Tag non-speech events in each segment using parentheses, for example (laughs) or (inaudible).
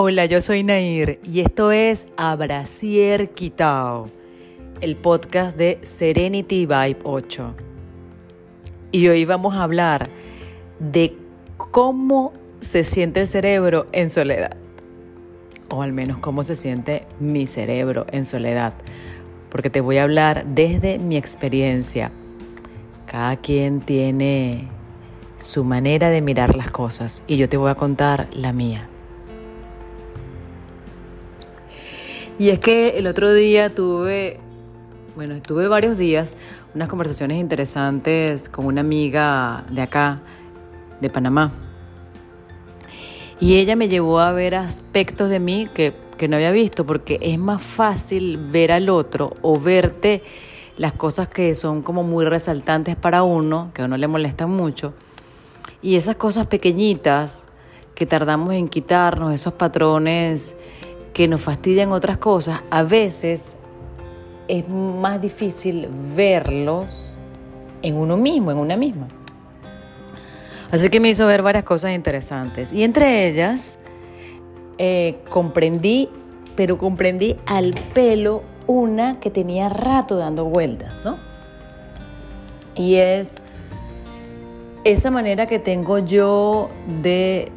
Hola, yo soy Nair y esto es Abracier Quitao, el podcast de Serenity Vibe 8. Y hoy vamos a hablar de cómo se siente el cerebro en soledad, o al menos cómo se siente mi cerebro en soledad, porque te voy a hablar desde mi experiencia. Cada quien tiene su manera de mirar las cosas y yo te voy a contar la mía. Y es que el otro día tuve, bueno, tuve varios días unas conversaciones interesantes con una amiga de acá, de Panamá. Y ella me llevó a ver aspectos de mí que, que no había visto, porque es más fácil ver al otro o verte las cosas que son como muy resaltantes para uno, que a uno le molestan mucho. Y esas cosas pequeñitas que tardamos en quitarnos, esos patrones que nos fastidian otras cosas, a veces es más difícil verlos en uno mismo, en una misma. Así que me hizo ver varias cosas interesantes. Y entre ellas, eh, comprendí, pero comprendí al pelo una que tenía rato dando vueltas, ¿no? Y es esa manera que tengo yo de,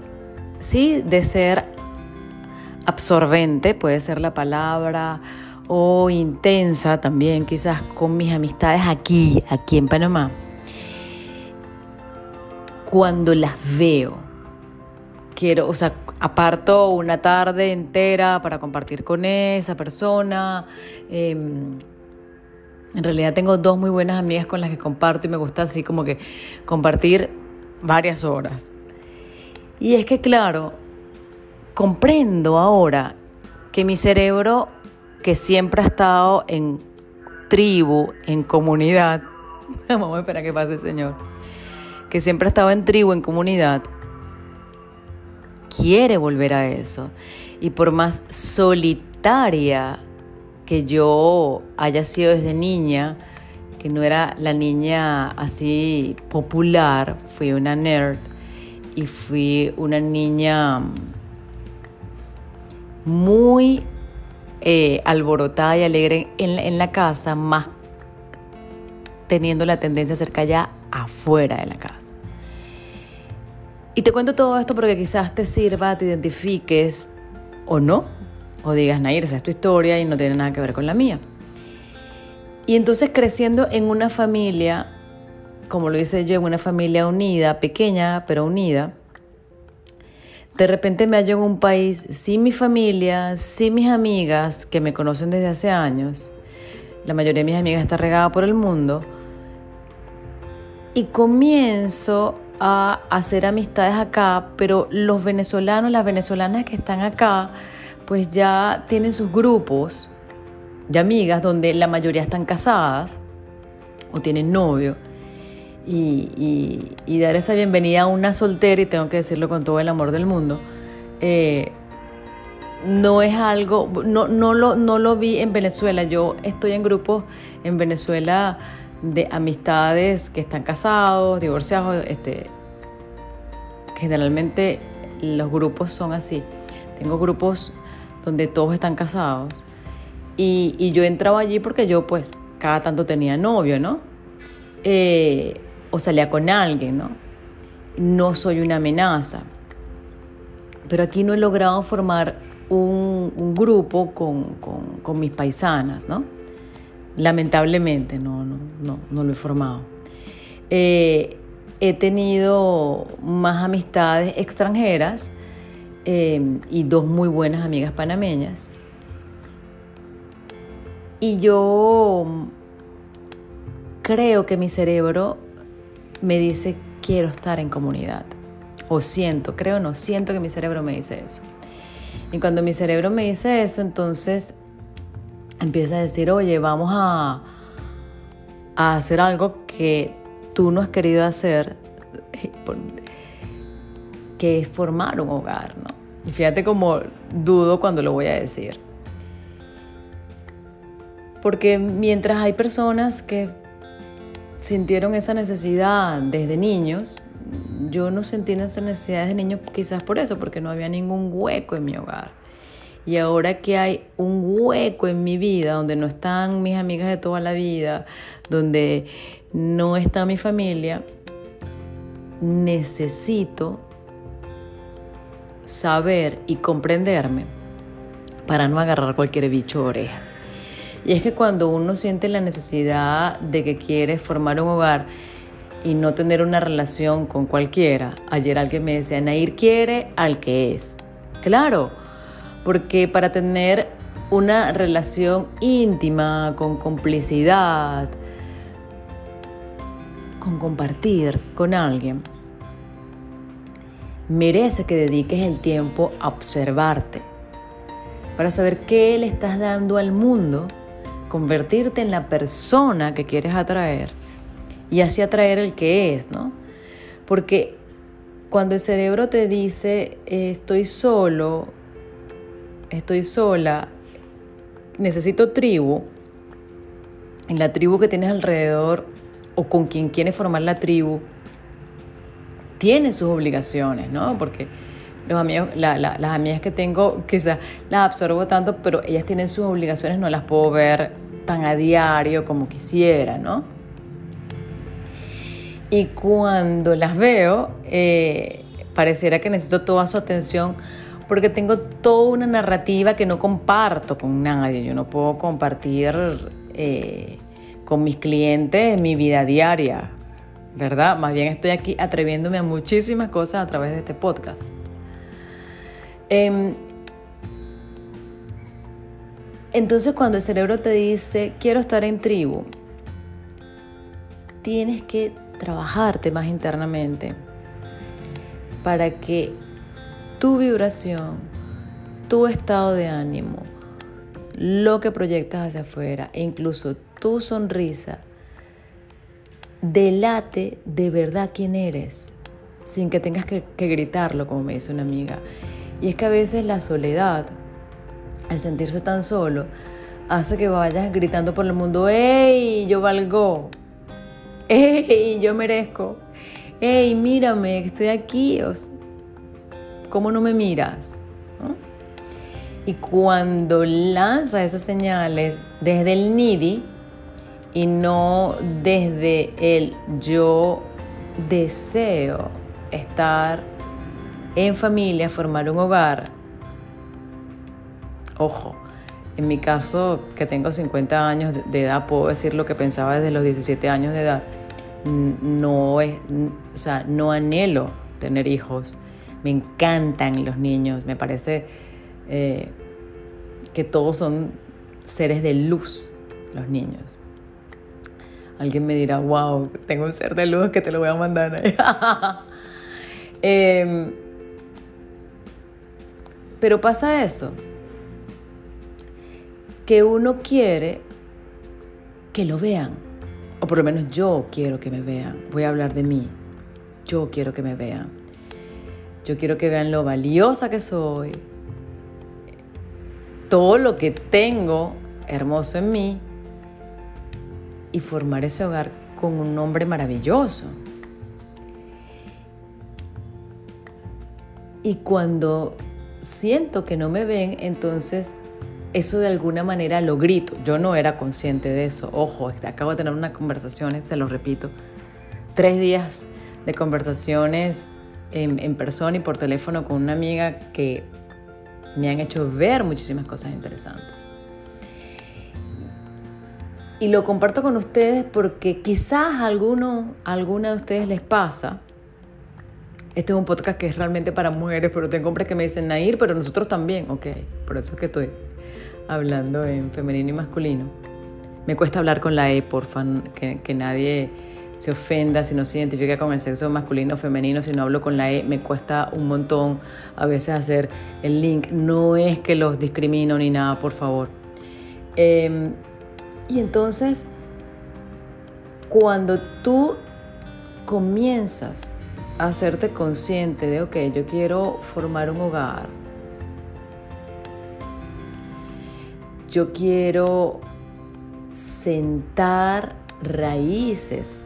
sí, de ser absorbente, puede ser la palabra, o intensa también, quizás con mis amistades aquí, aquí en Panamá. Cuando las veo, quiero, o sea, aparto una tarde entera para compartir con esa persona. Em, en realidad tengo dos muy buenas amigas con las que comparto y me gusta así como que compartir varias horas. Y es que claro, comprendo ahora que mi cerebro, que siempre ha estado en tribu, en comunidad, (laughs) vamos a esperar que pase, Señor, que siempre ha estado en tribu, en comunidad, quiere volver a eso. Y por más solitaria que yo haya sido desde niña, que no era la niña así popular, fui una nerd y fui una niña muy eh, alborotada y alegre en, la casa, más teniendo la tendencia a ser callada afuera de la casa. Y te cuento todo esto porque quizás te sirva, te identifiques o no, o digas, Nair, esa es tu historia y no tiene nada que ver con la mía. Y entonces creciendo en una familia, como lo hice yo, en una familia unida, pequeña pero unida, de repente me hallo en un país sin mi familia, sin mis amigas que me conocen desde hace años. La mayoría de mis amigas está regada por el mundo. Y comienzo a hacer amistades acá, pero los venezolanos, las venezolanas que están acá, pues ya tienen sus grupos de amigas donde la mayoría están casadas o tienen novio y, dar esa bienvenida a una soltera, y tengo que decirlo con todo el amor del mundo, eh, no es algo, no, no, lo, no lo vi en Venezuela. Yo estoy en grupos en Venezuela de amistades que están casados, divorciados, este, generalmente los grupos son así. Tengo grupos donde todos están casados y, yo entraba allí porque yo pues cada tanto tenía novio, ¿no? Eh, o salía con alguien, ¿no? No soy una amenaza. Pero aquí no he logrado formar un, grupo con, mis paisanas, ¿no? Lamentablemente no, no, no, no lo he formado. Eh, he tenido más amistades extranjeras eh, y dos muy buenas amigas panameñas. Y yo creo que mi cerebro me dice quiero estar en comunidad. O siento, creo no, siento que mi cerebro me dice eso. Y cuando mi cerebro me dice eso, entonces empieza a decir, oye, vamos a, a hacer algo que tú no has querido hacer, (laughs) que es formar un hogar, ¿no? Y fíjate cómo dudo cuando lo voy a decir. Porque mientras hay personas que sintieron esa necesidad desde niños yo no sentí esas necesidades de niños quizás por eso, porque no había ningún hueco en mi hogar. Y ahora que hay un hueco en mi vida donde no están mis amigas de toda la vida, donde no está mi familia, necesito saber y comprenderme para no agarrar cualquier bicho oreja. Y es que cuando uno siente la necesidad de que quiere formar un hogar y no tener una relación con cualquiera, ayer alguien me decía, Nair quiere al que es. Claro, porque para tener una relación íntima, con complicidad, con compartir con alguien, merece que dediques el tiempo a observarte, para saber qué le estás dando al mundo, convertirte en la persona que quieres atraer y así atraer el que es, ¿no? Porque cuando el cerebro te dice estoy solo, estoy sola, necesito tribu, en la tribu que tienes alrededor o con quien quieres formar la tribu, tiene sus obligaciones, ¿no? Porque los amigos, las amigas que tengo quizás las absorbo tanto, pero ellas tienen sus obligaciones, no las puedo ver tan a diario como quisiera, ¿no? Y cuando las veo, eh, pareciera que necesito toda su atención porque tengo toda una narrativa que no comparto con nadie. Yo no puedo compartir eh, con mis clientes mi vida diaria, ¿verdad? Más bien estoy aquí atreviéndome a muchísimas cosas a través de este podcast. Em, entonces cuando el cerebro te dice, quiero estar en tribu, tienes que trabajarte más internamente para que tu vibración, tu estado de ánimo, lo que proyectas hacia afuera e incluso tu sonrisa delate de verdad quién eres, sin que tengas que, gritarlo, como me dice una amiga. Y es que a veces la soledad, el sentirse tan solo, hace que vayas gritando por el mundo, ¡Ey, yo valgo! ¡Ey, yo merezco! ¡Ey, mírame, estoy aquí! ¿Cómo no me miras? Y cuando lanza esas señales desde el needy y no desde el yo deseo estar en familia, formar un hogar, ojo, en mi caso, que tengo 50 años de edad, puedo decir lo que pensaba desde los 17 años de edad. No es, o sea, no anhelo tener hijos me encantan los niños, me parece eh, que todos son seres de luz, los niños. Alguien me dirá, wow, tengo un ser de luz que te lo voy a mandar. (laughs) Em, pero pasa eso, que uno quiere que lo vean, o por lo menos yo quiero que me vean. Voy a hablar de mí, yo quiero que me vean. Yo quiero que vean lo valiosa que soy, todo lo que tengo hermoso en mí y formar ese hogar con un hombre maravilloso. Y cuando siento que no me ven, entonces eso de alguna manera lo grito. Yo no era consciente de eso. Ojo, acabo de tener una conversación, se lo repito, tres días de conversaciones en, persona y por teléfono con una amiga que me han hecho ver muchísimas cosas interesantes. Y lo comparto con ustedes porque quizás a alguno, a alguna de ustedes les pasa. Este es un podcast que es realmente para mujeres, pero tengo hombres que me dicen Nair, pero nosotros también. Ok, por eso es que estoy hablando en femenino y masculino. Me cuesta hablar con la E, porfa, que, que nadie se ofenda, si no se identifica con el sexo masculino o femenino, si no hablo con la E, me cuesta un montón a veces hacer el link. No es que los discrimino ni nada, por favor. Em, y entonces, cuando tú comienzas hacerte consciente de, ok, yo quiero formar un hogar, yo quiero sentar raíces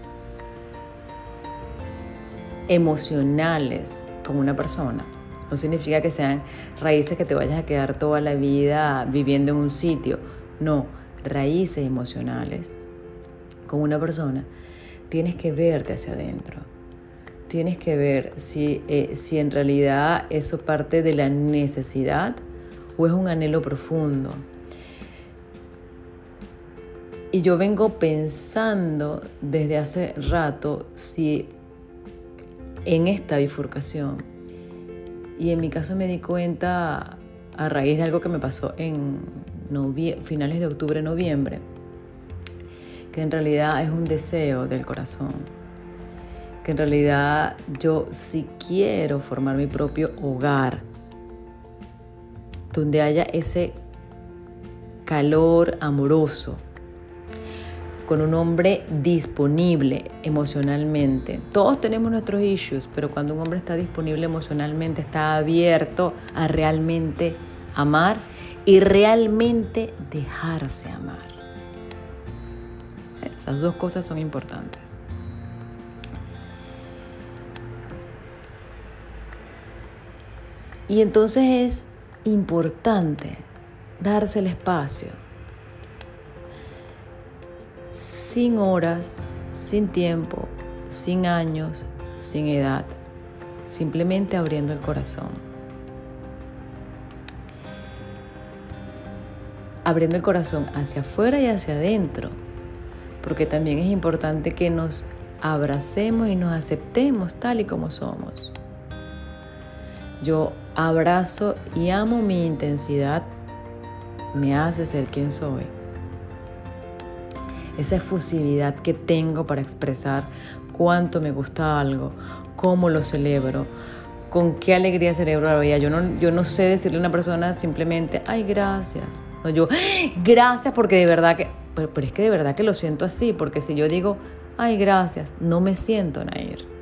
emocionales con una persona. No significa que sean raíces que te vayas a quedar toda la vida viviendo en un sitio. No, raíces emocionales con una persona. Tienes que verte hacia adentro. Tienes que ver si, eh, si en realidad eso parte de la necesidad o es un anhelo profundo. Y yo vengo pensando desde hace rato si en esta bifurcación, y en mi caso me di cuenta a raíz de algo que me pasó en finales de octubre, noviembre, que en realidad es un deseo del corazón, que en realidad yo sí quiero formar mi propio hogar, donde haya ese calor amoroso, con un hombre disponible emocionalmente. Todos tenemos nuestros issues, pero cuando un hombre está disponible emocionalmente, está abierto a realmente amar y realmente dejarse amar. Esas dos cosas son importantes. Y entonces es importante darse el espacio sin horas, sin tiempo, sin años, sin edad, simplemente abriendo el corazón. Abriendo el corazón hacia afuera y hacia adentro, porque también es importante que nos abracemos y nos aceptemos tal y como somos. Yo abrazo y amo mi intensidad, me hace ser quien soy esa efusividad que tengo para expresar cuánto me gusta algo, cómo lo celebro, con qué alegría celebro la vida. Yo no, yo no sé decirle a una persona simplemente, ay, gracias. No, yo, gracias porque de verdad que, pero, es que de verdad que lo siento así, porque si yo digo, ay, gracias, no me siento Nair.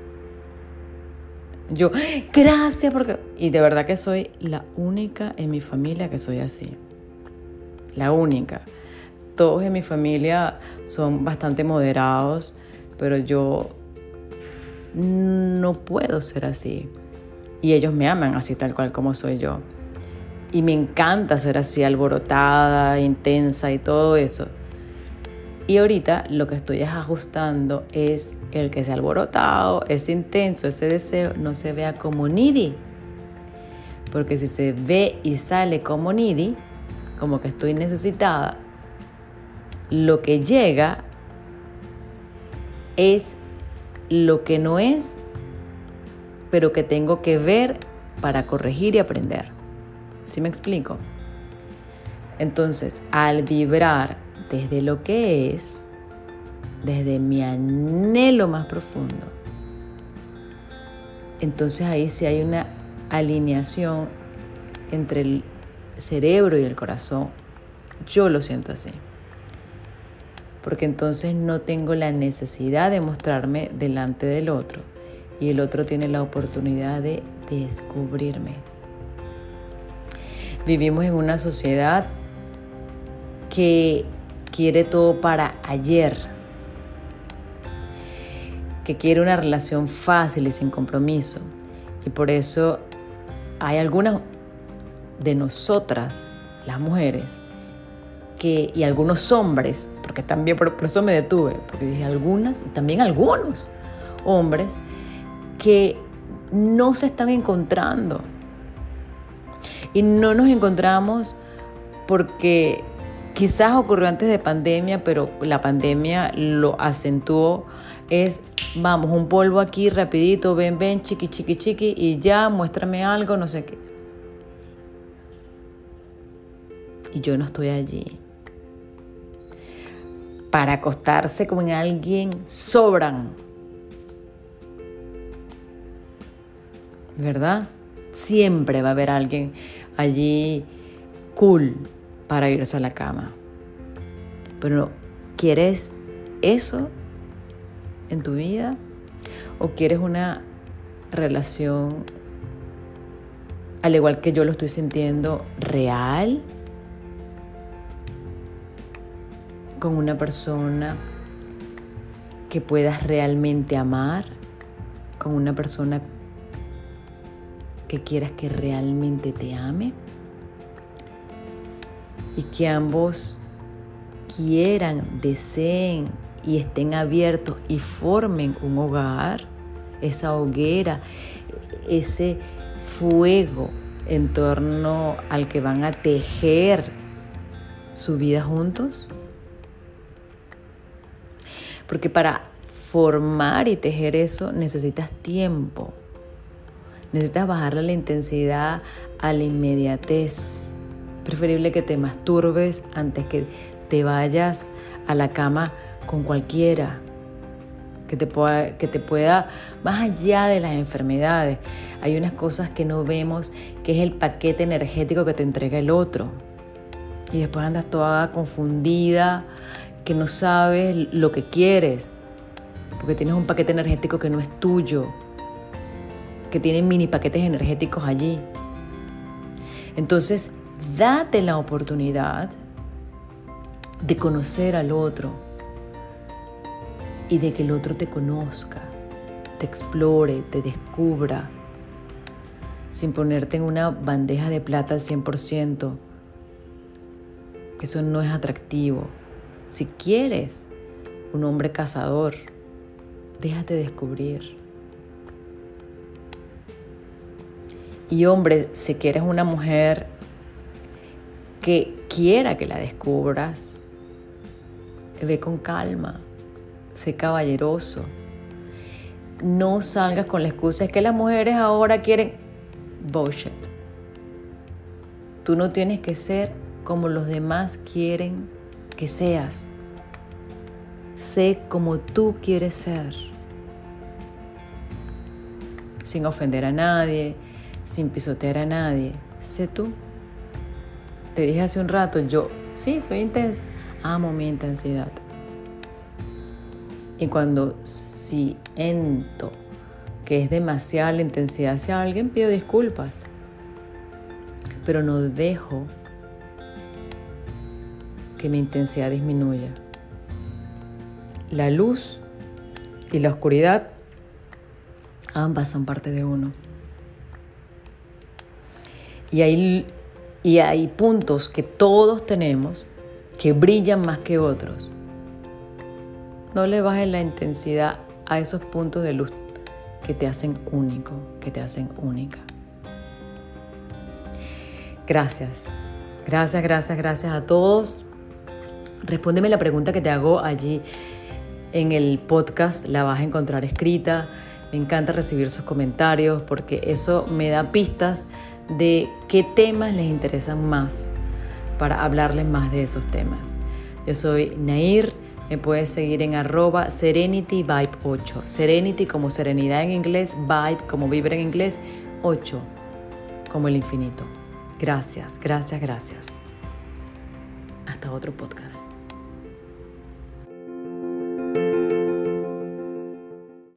Yo, gracias porque... Y de verdad que soy la única en mi familia que soy así. La única todos en mi familia son bastante moderados, pero yo no puedo ser así. Y ellos me aman así tal cual como soy yo. Y me encanta ser así alborotada, intensa y todo eso. Y ahorita lo que estoy ajustando es el que sea alborotado, es intenso, ese deseo no se vea como needy. Porque si se ve y sale como needy, como que estoy necesitada, lo que llega es lo que no es, pero que tengo que ver para corregir y aprender. ¿Sí me explico? Entonces, al vibrar desde lo que es, desde mi anhelo más profundo, entonces ahí sí hay una alineación entre el cerebro y el corazón. Yo lo siento así porque entonces no tengo la necesidad de mostrarme delante del otro y el otro tiene la oportunidad de descubrirme. Vivimos en una sociedad que quiere todo para ayer, que quiere una relación fácil y sin compromiso. Y por eso hay algunas de nosotras, las mujeres, y algunos hombres, porque también por, eso me detuve, porque dije algunas y también algunos hombres que no se están encontrando. Y no nos encontramos porque quizás ocurrió antes de pandemia, pero la pandemia lo acentuó. Es, vamos, un polvo aquí rapidito, ven, ven, chiqui, chiqui, chiqui, y ya, muéstrame algo, no sé qué. Y yo no estoy allí para acostarse con alguien sobran. ¿Verdad? Siempre va a haber alguien allí cool para irse a la cama. Pero ¿quieres eso en tu vida? ¿O quieres una relación, al igual que yo lo estoy sintiendo, real? con una persona que puedas realmente amar, con una persona que quieras que realmente te ame y que ambos quieran, deseen y estén abiertos y formen un hogar, esa hoguera, ese fuego en torno al que van a tejer su vida juntos? Porque para formar y tejer eso necesitas tiempo. Necesitas bajarle la intensidad a la inmediatez. Preferible que te masturbes antes que te vayas a la cama con cualquiera. Que te, pueda, que te pueda, más allá de las enfermedades, hay unas cosas que no vemos, que es el paquete energético que te entrega el otro. Y después andas toda confundida, que no sabes lo que quieres, porque tienes un paquete energético que no es tuyo, que tiene mini paquetes energéticos allí. Entonces, date la oportunidad de conocer al otro y de que el otro te conozca, te explore, te descubra, sin ponerte en una bandeja de plata al 100%, que eso no es atractivo. Si quieres un hombre cazador, déjate descubrir. Y hombre, si quieres una mujer que quiera que la descubras, ve con calma, sé caballeroso. No salgas con la excusa, es que las mujeres ahora quieren bullshit. Tú no tienes que ser como los demás quieren que seas. Sé como tú quieres ser. Sin ofender a nadie, sin pisotear a nadie. Sé tú. Te dije hace un rato, yo sí, soy intenso. Amo mi intensidad. Y cuando siento que es demasiada la intensidad hacia alguien, pido disculpas. Pero no dejo que mi intensidad disminuya. La luz y la oscuridad, ambas son parte de uno. Y hay, y hay puntos que todos tenemos que brillan más que otros. No le bajes la intensidad a esos puntos de luz que te hacen único, que te hacen única. Gracias, gracias, gracias, gracias a todos Respóndeme la pregunta que te hago allí en el podcast, la vas a encontrar escrita. Me encanta recibir sus comentarios porque eso me da pistas de qué temas les interesan más para hablarles más de esos temas. Yo soy Nair, me puedes seguir en arroba Serenity Vibe 8. Serenity como serenidad en inglés, Vibe como vibra en inglés, 8 como el infinito. Gracias, gracias, gracias. Hasta otro podcast.